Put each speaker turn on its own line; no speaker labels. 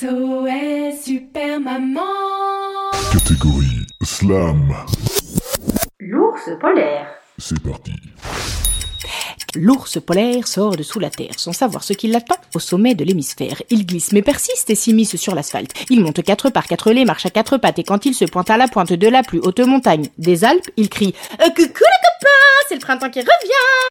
SOS Super Maman
Catégorie Slam.
L'ours polaire.
C'est parti.
L'ours polaire sort de sous la terre sans savoir ce qui l'attend au sommet de l'hémisphère. Il glisse mais persiste et s'immisce sur l'asphalte. Il monte quatre par quatre les marche à quatre pattes et quand il se pointe à la pointe de la plus haute montagne des Alpes, il crie Euh, Coucou les copains, c'est le printemps qui revient